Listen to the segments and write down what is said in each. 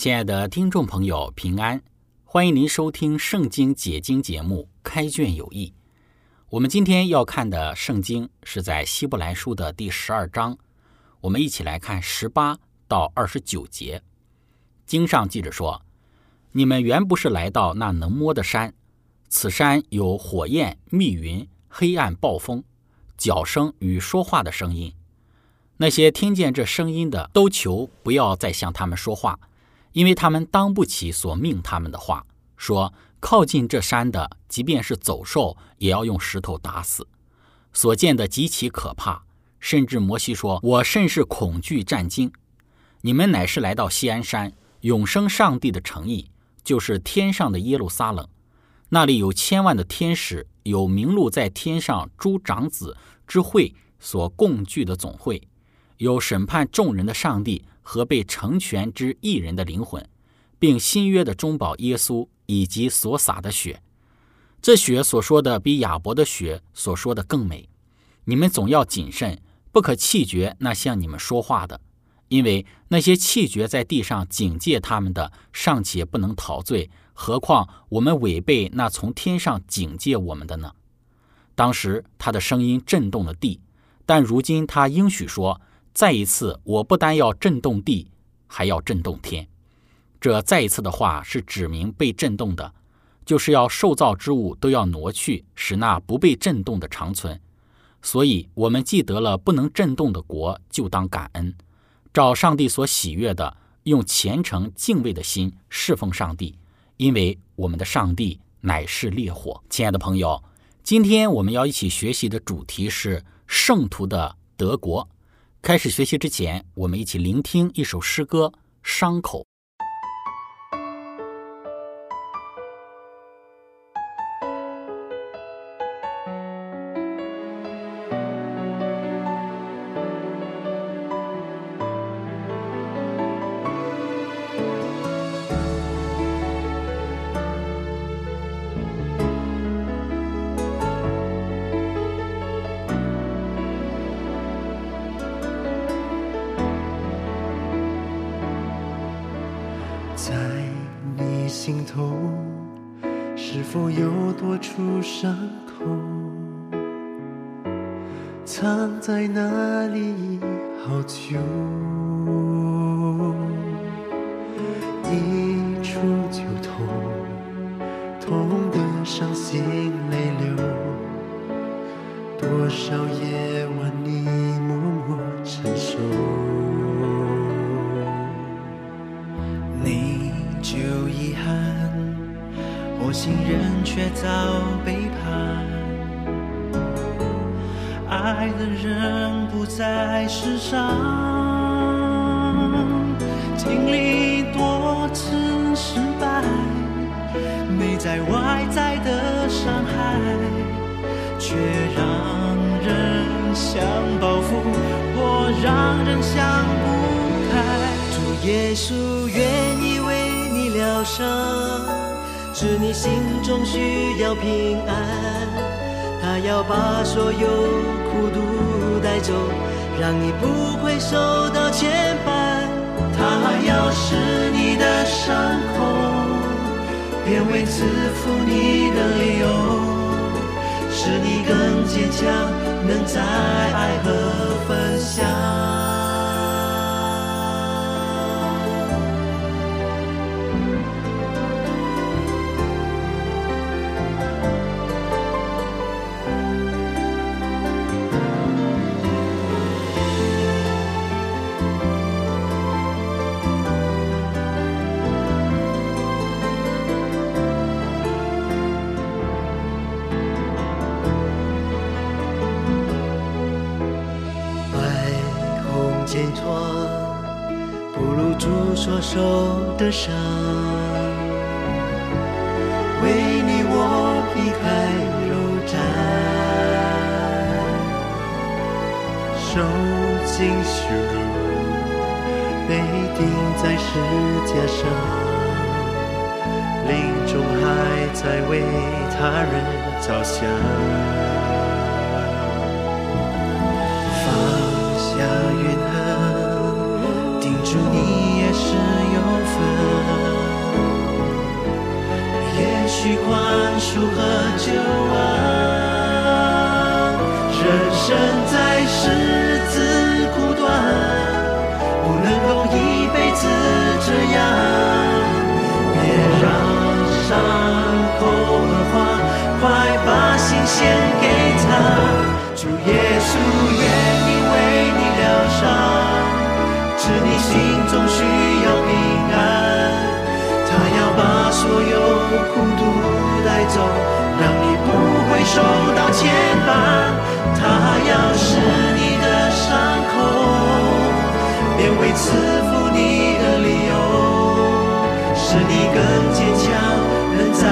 亲爱的听众朋友，平安！欢迎您收听《圣经解经》节目《开卷有益》。我们今天要看的圣经是在希伯来书的第十二章，我们一起来看十八到二十九节。经上记着说：“你们原不是来到那能摸的山，此山有火焰、密云、黑暗、暴风、脚声与说话的声音。那些听见这声音的，都求不要再向他们说话。”因为他们当不起所命他们的话，说靠近这山的，即便是走兽，也要用石头打死。所见的极其可怕，甚至摩西说：“我甚是恐惧战惊。”你们乃是来到西安山，永生上帝的诚意，就是天上的耶路撒冷，那里有千万的天使，有名录在天上诸长子之会所共聚的总会，有审判众人的上帝。和被成全之一人的灵魂，并新约的中保耶稣以及所洒的血，这血所说的比亚伯的血所说的更美。你们总要谨慎，不可弃绝那向你们说话的，因为那些弃绝在地上警戒他们的，尚且不能陶醉，何况我们违背那从天上警戒我们的呢？当时他的声音震动了地，但如今他应许说。再一次，我不单要震动地，还要震动天。这再一次的话是指明被震动的，就是要受造之物都要挪去，使那不被震动的长存。所以，我们既得了不能震动的国，就当感恩，照上帝所喜悦的，用虔诚敬畏的心侍奉上帝，因为我们的上帝乃是烈火。亲爱的朋友，今天我们要一起学习的主题是圣徒的德国。开始学习之前，我们一起聆听一首诗歌《伤口》。是否有多处伤口，藏在那里好久？一触就痛，痛得伤心泪流，多少眼。信任却遭背叛，爱的人不在世上，经历多次失败，内在外在的伤害，却让人想报复或让人想不开。主耶稣愿意为你疗伤。是你心中需要平安，他要把所有苦毒带走，让你不会受到牵绊。他要使你的伤口变为赐福你的理由，使你更坚强，能在爱和分享。解脱，不如主所受的伤。为你我劈开肉绽，受尽羞辱，被钉在石架上，临终还在为他人着想。祝，你也是有份。也许宽恕和救恩，人生在世自苦短，不能够一辈子走，让你不会受到牵绊。他要使你的伤口变为赐福你的理由，使你更坚强，能在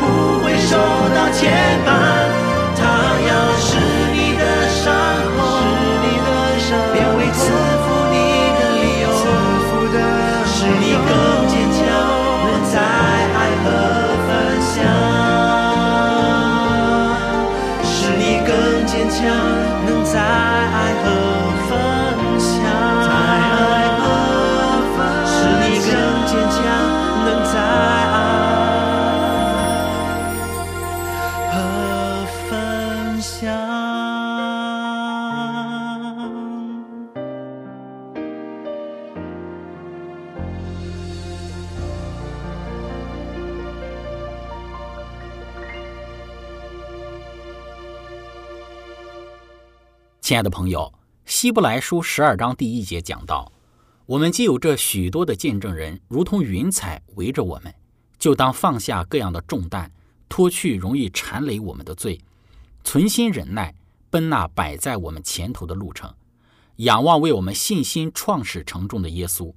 不会受到牵绊。他要是亲爱的朋友，希伯来书十二章第一节讲到：“我们既有这许多的见证人，如同云彩围着我们，就当放下各样的重担，脱去容易缠累我们的罪，存心忍耐，奔那摆在我们前头的路程，仰望为我们信心创始成重的耶稣。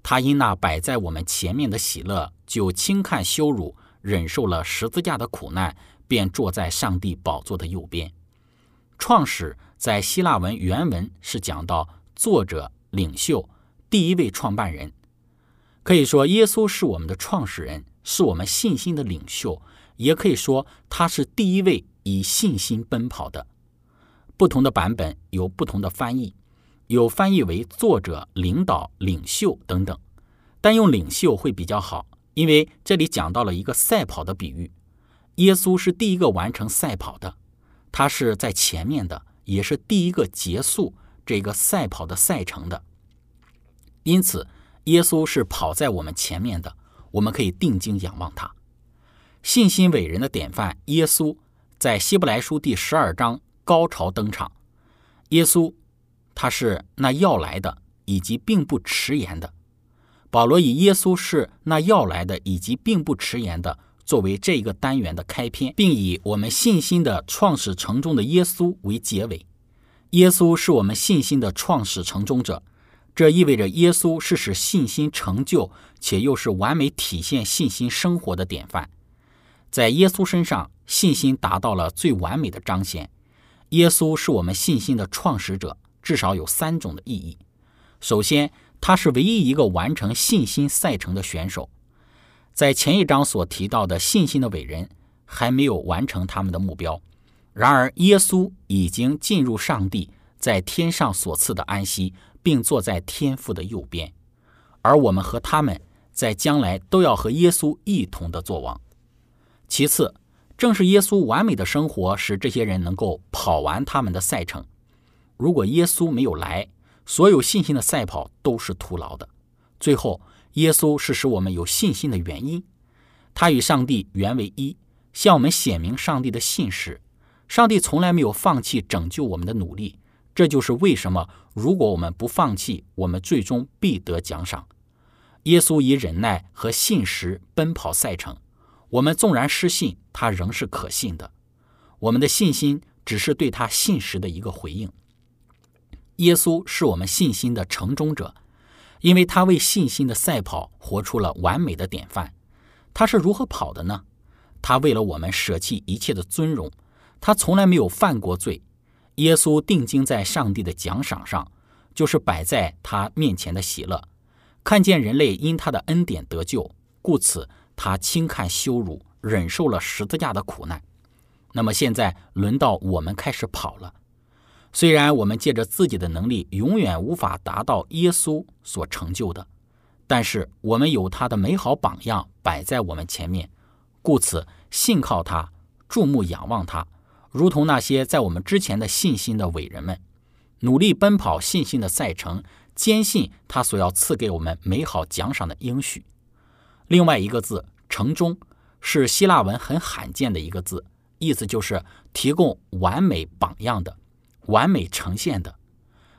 他因那摆在我们前面的喜乐，就轻看羞辱，忍受了十字架的苦难，便坐在上帝宝座的右边。创始。”在希腊文原文是讲到作者、领袖、第一位创办人，可以说耶稣是我们的创始人，是我们信心的领袖，也可以说他是第一位以信心奔跑的。不同的版本有不同的翻译，有翻译为作者、领导、领袖等等，但用领袖会比较好，因为这里讲到了一个赛跑的比喻，耶稣是第一个完成赛跑的，他是在前面的。也是第一个结束这个赛跑的赛程的，因此耶稣是跑在我们前面的，我们可以定睛仰望他。信心伟人的典范耶稣，在希伯来书第十二章高潮登场。耶稣他是那要来的，以及并不迟延的。保罗以耶稣是那要来的，以及并不迟延的。作为这一个单元的开篇，并以我们信心的创始成终的耶稣为结尾。耶稣是我们信心的创始成终者，这意味着耶稣是使信心成就，且又是完美体现信心生活的典范。在耶稣身上，信心达到了最完美的彰显。耶稣是我们信心的创始者，至少有三种的意义。首先，他是唯一一个完成信心赛程的选手。在前一章所提到的信心的伟人还没有完成他们的目标，然而耶稣已经进入上帝在天上所赐的安息，并坐在天父的右边，而我们和他们在将来都要和耶稣一同的作王。其次，正是耶稣完美的生活使这些人能够跑完他们的赛程。如果耶稣没有来，所有信心的赛跑都是徒劳的。最后。耶稣是使我们有信心的原因，他与上帝原为一，向我们显明上帝的信实。上帝从来没有放弃拯救我们的努力，这就是为什么如果我们不放弃，我们最终必得奖赏。耶稣以忍耐和信实奔跑赛程，我们纵然失信，他仍是可信的。我们的信心只是对他信实的一个回应。耶稣是我们信心的承中者，因为他为信心的赛跑活出了完美的典范。他是如何跑的呢？他为了我们舍弃一切的尊荣，他从来没有犯过罪。耶稣定睛在上帝的奖赏上，就是摆在他面前的喜乐。看见人类因他的恩典得救，故此他轻看羞辱，忍受了十字架的苦难。那么现在轮到我们开始跑了。虽然我们借着自己的能力永远无法达到耶稣所成就的，但是我们有他的美好榜样摆在我们前面，故此信靠他，注目仰望他，如同那些在我们之前的信心的伟人们，努力奔跑信心的赛程。坚信他所要赐给我们美好奖赏的应许。另外一个字“城中”是希腊文很罕见的一个字，意思就是提供完美榜样的、完美呈现的。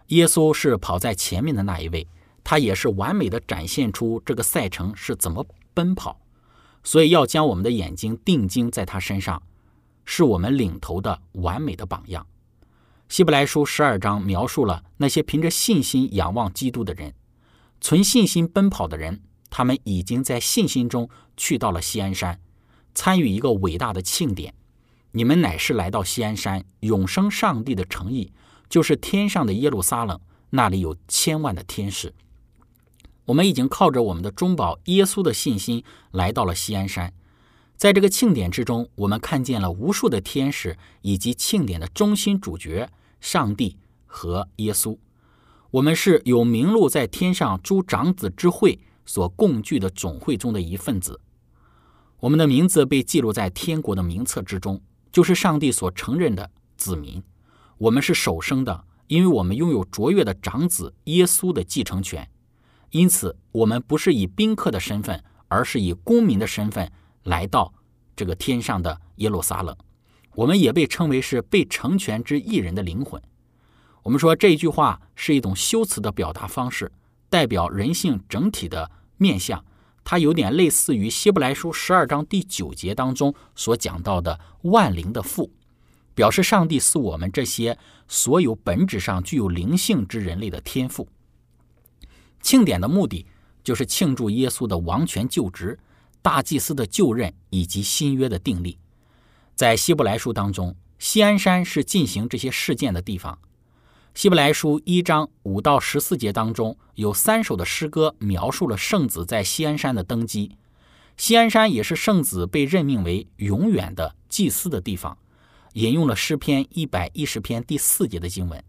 耶稣是跑在前面的那一位，他也是完美的展现出这个赛程是怎么奔跑。所以要将我们的眼睛定睛在他身上，是我们领头的完美的榜样。希伯来书十二章描述了那些凭着信心仰望基督的人，存信心奔跑的人，他们已经在信心中去到了锡安山，参与一个伟大的庆典。你们乃是来到锡安山，永生上帝的诚意，就是天上的耶路撒冷，那里有千万的天使。我们已经靠着我们的中保耶稣的信心来到了锡安山。在这个庆典之中，我们看见了无数的天使，以及庆典的中心主角上帝和耶稣。我们是有名录在天上诸长子之会所共聚的总会中的一份子。我们的名字被记录在天国的名册之中，就是上帝所承认的子民。我们是首生的，因为我们拥有卓越的长子耶稣的继承权。因此，我们不是以宾客的身份，而是以公民的身份。来到这个天上的耶路撒冷，我们也被称为是被成全之一人的灵魂。我们说这一句话是一种修辞的表达方式，代表人性整体的面相。它有点类似于希伯来书十二章第九节当中所讲到的万灵的父，表示上帝是我们这些所有本质上具有灵性之人类的天赋。庆典的目的就是庆祝耶稣的王权就职。大祭司的就任以及新约的订立，在希伯来书当中，锡安山是进行这些事件的地方。希伯来书一章五到十四节当中有三首的诗歌描述了圣子在锡安山的登基。锡安山也是圣子被任命为永远的祭司的地方。引用了诗篇一百一十篇第四节的经文。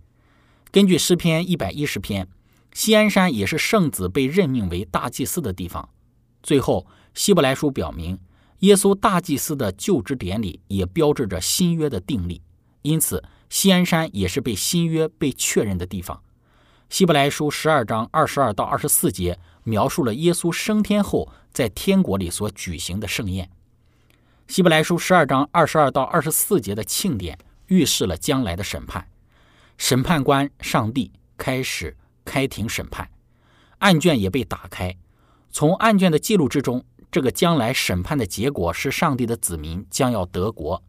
根据诗篇一百一十篇，锡安山也是圣子被任命为大祭司的地方。最后。希伯来书表明，耶稣大祭司的就职典礼也标志着新约的订立，因此锡安山也是被新约被确认的地方。希伯来书十二章二十二到二十四节描述了耶稣升天后在天国里所举行的盛宴。希伯来书十二章二十二到二十四节的庆典预示了将来的审判，审判官上帝开始开庭审判，案卷也被打开，从案卷的记录之中。这个将来审判的结果是上帝的子民将要得国。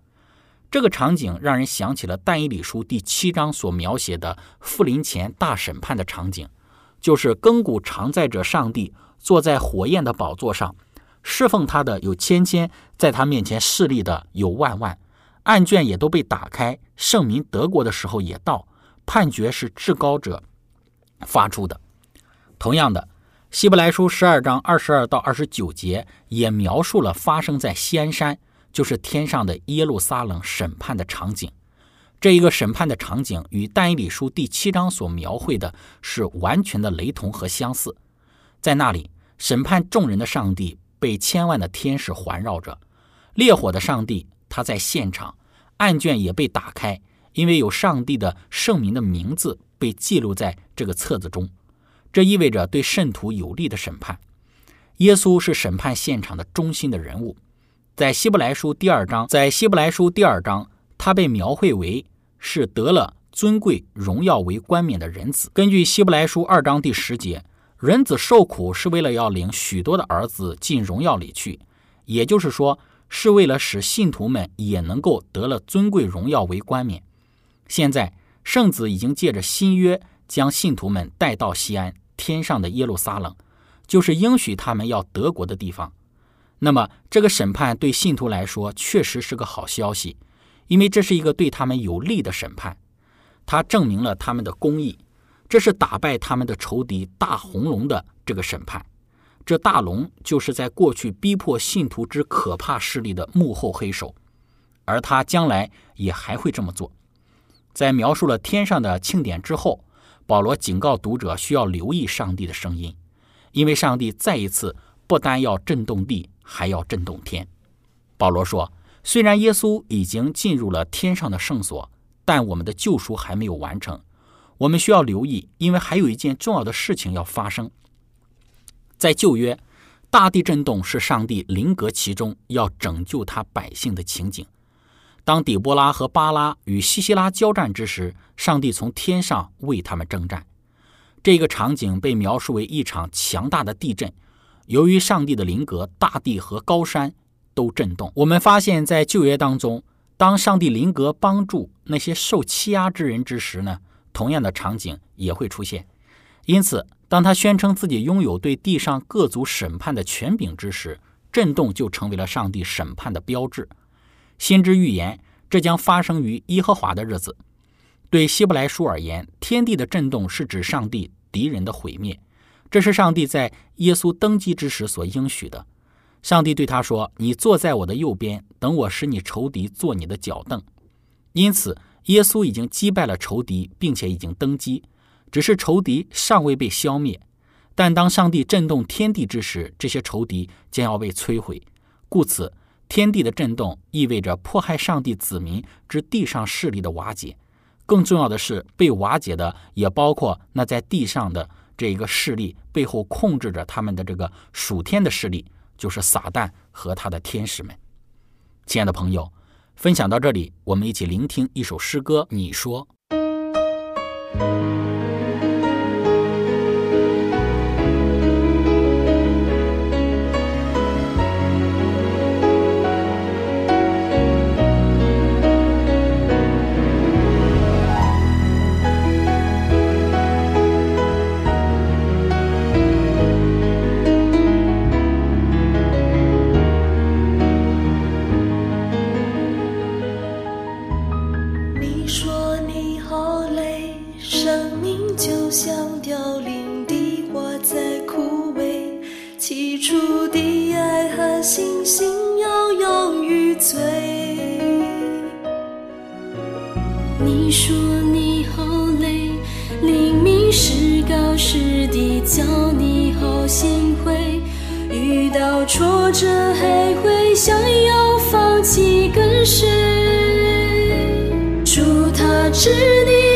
这个场景让人想起了但以理书第七章所描写的富临前大审判的场景，就是亘古常在者上帝坐在火焰的宝座上，侍奉他的有千千，在他面前势力的有万万，案卷也都被打开，圣民得国的时候也到，判决是至高者发出的。同样的。希伯来书十二章二十二到二十九节也描述了发生在西安山，就是天上的耶路撒冷审判的场景。这一个审判的场景与但以理书第七章所描绘的是完全的雷同和相似。在那里，审判众人的上帝被千万的天使环绕着，烈火的上帝他在现场，案卷也被打开，因为有上帝的圣名的名字被记录在这个册子中。这意味着对圣徒有利的审判。耶稣是审判现场的中心的人物。在希伯来书第二章，在希伯来书第二章他被描绘为是得了尊贵荣耀为冠冕的人子。根据希伯来书二章第十节，人子受苦是为了要领许多的儿子进荣耀里去，也就是说，是为了使信徒们也能够得了尊贵荣耀为冠冕。现在，圣子已经借着新约将信徒们带到西安天上的耶路撒冷，就是应许他们要得国的地方。那么，这个审判对信徒来说确实是个好消息，因为这是一个对他们有利的审判，它证明了他们的公义。这是打败他们的仇敌大红龙的这个审判。这大龙就是在过去逼迫信徒之可怕势力的幕后黑手，而他将来也还会这么做。在描述了天上的庆典之后，保罗警告读者需要留意上帝的声音，因为上帝再一次不单要震动地。还要震动天。保罗说：“虽然耶稣已经进入了天上的圣所，但我们的救赎还没有完成。我们需要留意，因为还有一件重要的事情要发生。在旧约，大地震动是上帝临格其中要拯救他百姓的情景。当底波拉和巴拉与西西拉交战之时，上帝从天上为他们征战。这个场景被描述为一场强大的地震。”由于上帝的灵格，大地和高山都震动。我们发现，在旧约当中，当上帝灵格帮助那些受欺压之人之时呢，同样的场景也会出现。因此，当他宣称自己拥有对地上各族审判的权柄之时，震动就成为了上帝审判的标志。先知预言，这将发生于耶和华的日子。对希伯来书而言，天地的震动是指上帝敌人的毁灭。这是上帝在耶稣登基之时所应许的。上帝对他说：“你坐在我的右边，等我使你仇敌坐你的脚凳。”因此，耶稣已经击败了仇敌，并且已经登基，只是仇敌尚未被消灭。但当上帝震动天地之时，这些仇敌将要被摧毁。故此，天地的震动意味着迫害上帝子民之地上势力的瓦解。更重要的是，被瓦解的也包括那在地上的。这一个势力背后控制着他们的这个属天的势力，就是撒旦和他的天使们。亲爱的朋友，分享到这里，我们一起聆听一首诗歌。你说。叫你好心灰。遇到挫折还会想要放弃跟谁？祝他知你。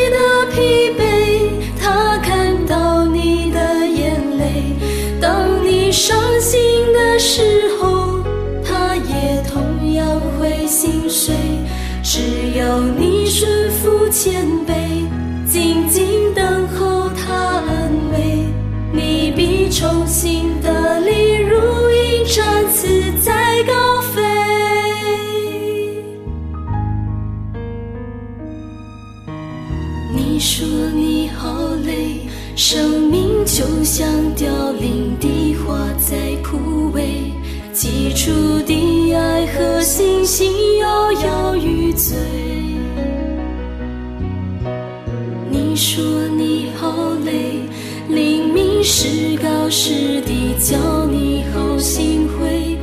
好累，明明是高时低，叫你好心灰。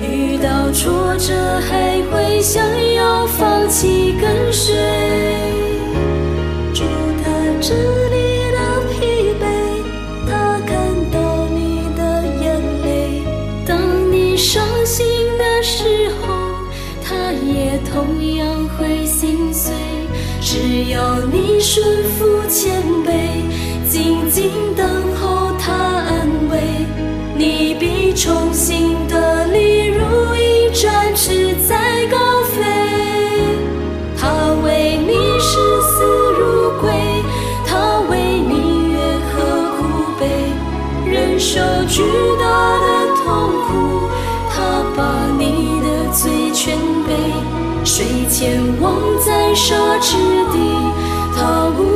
遇到挫折还会想要放弃，跟随？住他这里的疲惫，他看到你的眼泪。当你伤心的时候，他也同样会心碎。只要你顺服谦卑。静等候他安慰，你必重新得力，如一展翅在高飞。他为你视死如归，他为你愿恨苦悲，忍受巨大的痛苦，他把你的罪全背。水前忘在沙之底，他无。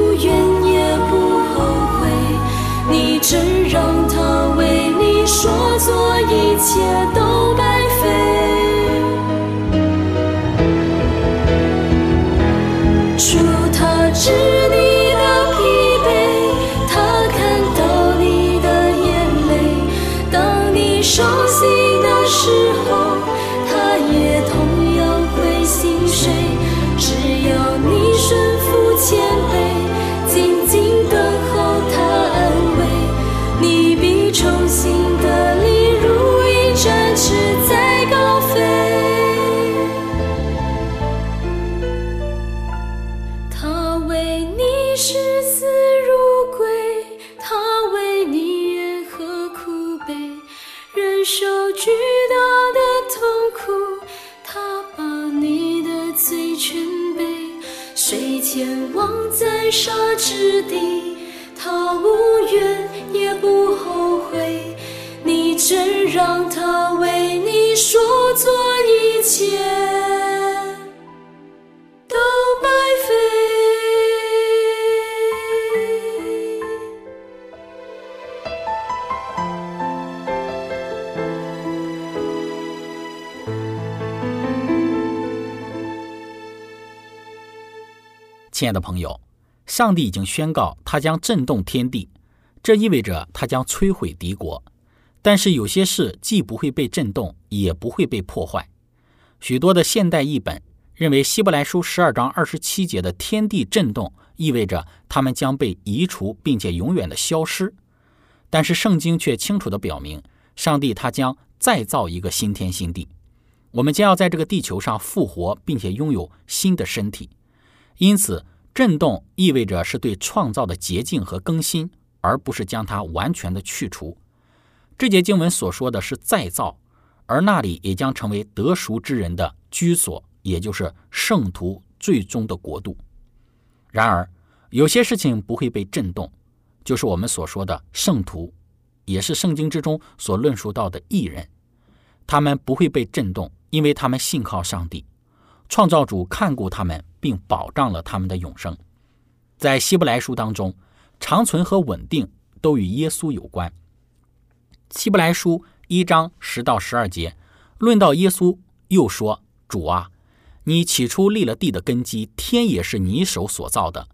受巨大的痛苦，他把你的罪全背。谁前往在沙之地，他无怨也不后悔。你真让他为你说做一切。亲爱的朋友，上帝已经宣告他将震动天地，这意味着他将摧毁敌国。但是有些事既不会被震动，也不会被破坏。许多的现代译本认为，希伯来书十二章二十七节的天地震动意味着他们将被移除，并且永远的消失。但是圣经却清楚地表明，上帝他将再造一个新天新地，我们将要在这个地球上复活，并且拥有新的身体。因此，震动意味着是对创造的洁净和更新，而不是将它完全的去除。这节经文所说的是再造，而那里也将成为得赎之人的居所，也就是圣徒最终的国度。然而，有些事情不会被震动，就是我们所说的圣徒，也是圣经之中所论述到的艺人，他们不会被震动，因为他们信靠上帝。创造主看顾他们，并保障了他们的永生。在希伯来书当中，长存和稳定都与耶稣有关。希伯来书一章十到十二节论到耶稣，又说：“主啊，你起初立了地的根基，天也是你手所造的，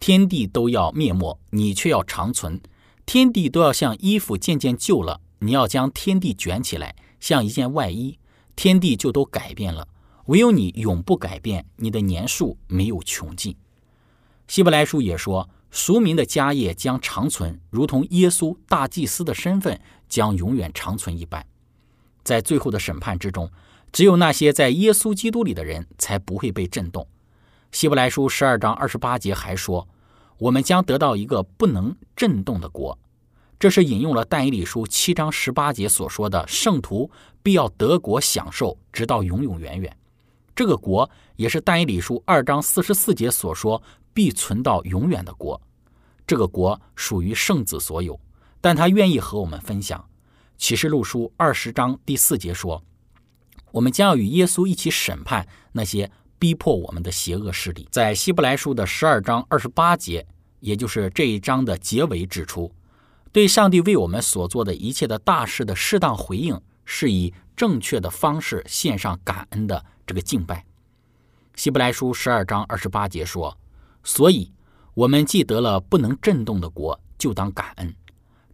天地都要灭没，你却要长存。天地都要像衣服渐渐旧了，你要将天地卷起来，像一件外衣，天地就都改变了。”唯有你永不改变，你的年数没有穷尽。希伯来书也说，俗民的家业将长存，如同耶稣大祭司的身份将永远长存一般。在最后的审判之中，只有那些在耶稣基督里的人才不会被震动。希伯来书十二章二十八节还说，我们将得到一个不能震动的国。这是引用了但以理书七章十八节所说的，圣徒必要得国享受，直到永永远远。这个国也是但以理书二章四十四节所说必存到永远的国。这个国属于圣子所有，但他愿意和我们分享。启示录书二十章第四节说：“我们将要与耶稣一起审判那些逼迫我们的邪恶势力。”在希伯来书的十二章二十八节，也就是这一章的结尾指出，对上帝为我们所做的一切的大事的适当回应，是以正确的方式献上感恩的。这个敬拜，希伯来书十二章二十八节说：“所以，我们既得了不能震动的国，就当感恩，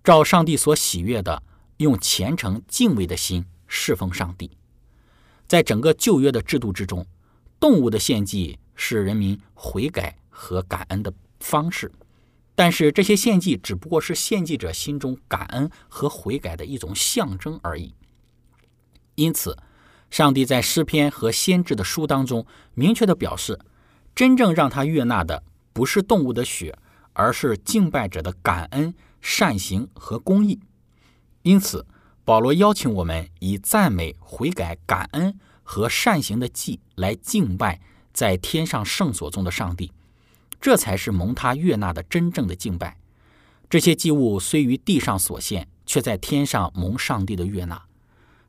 照上帝所喜悦的，用虔诚敬畏的心侍奉上帝。”在整个旧约的制度之中，动物的献祭是人民悔改和感恩的方式，但是这些献祭只不过是献祭者心中感恩和悔改的一种象征而已。因此。上帝在诗篇和先知的书当中明确的表示，真正让他悦纳的不是动物的血，而是敬拜者的感恩、善行和公义。因此，保罗邀请我们以赞美、悔改、感恩和善行的祭来敬拜在天上圣所中的上帝，这才是蒙他悦纳的真正的敬拜。这些祭物虽于地上所献，却在天上蒙上帝的悦纳。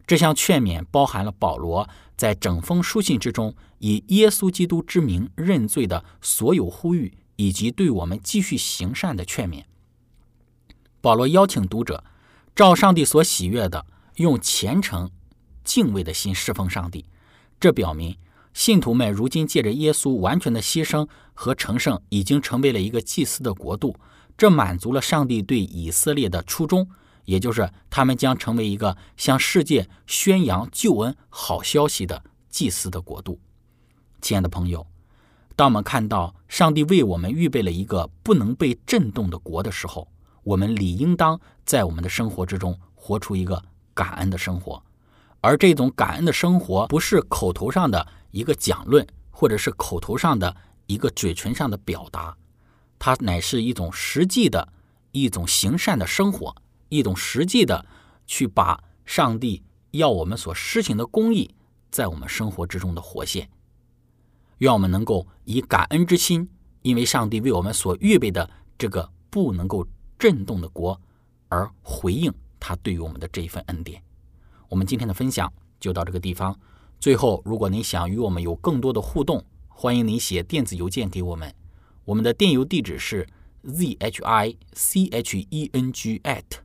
这项劝勉包含了保罗在整封书信之中以耶稣基督之名认罪的所有呼吁，以及对我们继续行善的劝勉。保罗邀请读者照上帝所喜悦的，用虔诚、敬畏的心侍奉上帝。这表明信徒们如今借着耶稣完全的牺牲和成圣，已经成为了一个祭司的国度。这满足了上帝对以色列的初衷。也就是他们将成为一个向世界宣扬救恩好消息的祭司的国度。亲爱的朋友，当我们看到上帝为我们预备了一个不能被震动的国的时候，我们理应当在我们的生活之中活出一个感恩的生活。而这种感恩的生活，不是口头上的一个讲论，或者是口头上的一个嘴唇上的表达，它乃是一种实际的一种行善的生活。一种实际的，去把上帝要我们所施行的公义，在我们生活之中的活现。愿我们能够以感恩之心，因为上帝为我们所预备的这个不能够震动的国，而回应他对于我们的这一份恩典。我们今天的分享就到这个地方。最后，如果您想与我们有更多的互动，欢迎您写电子邮件给我们。我们的电邮地址是 z h i c h e n g at。